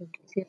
Okay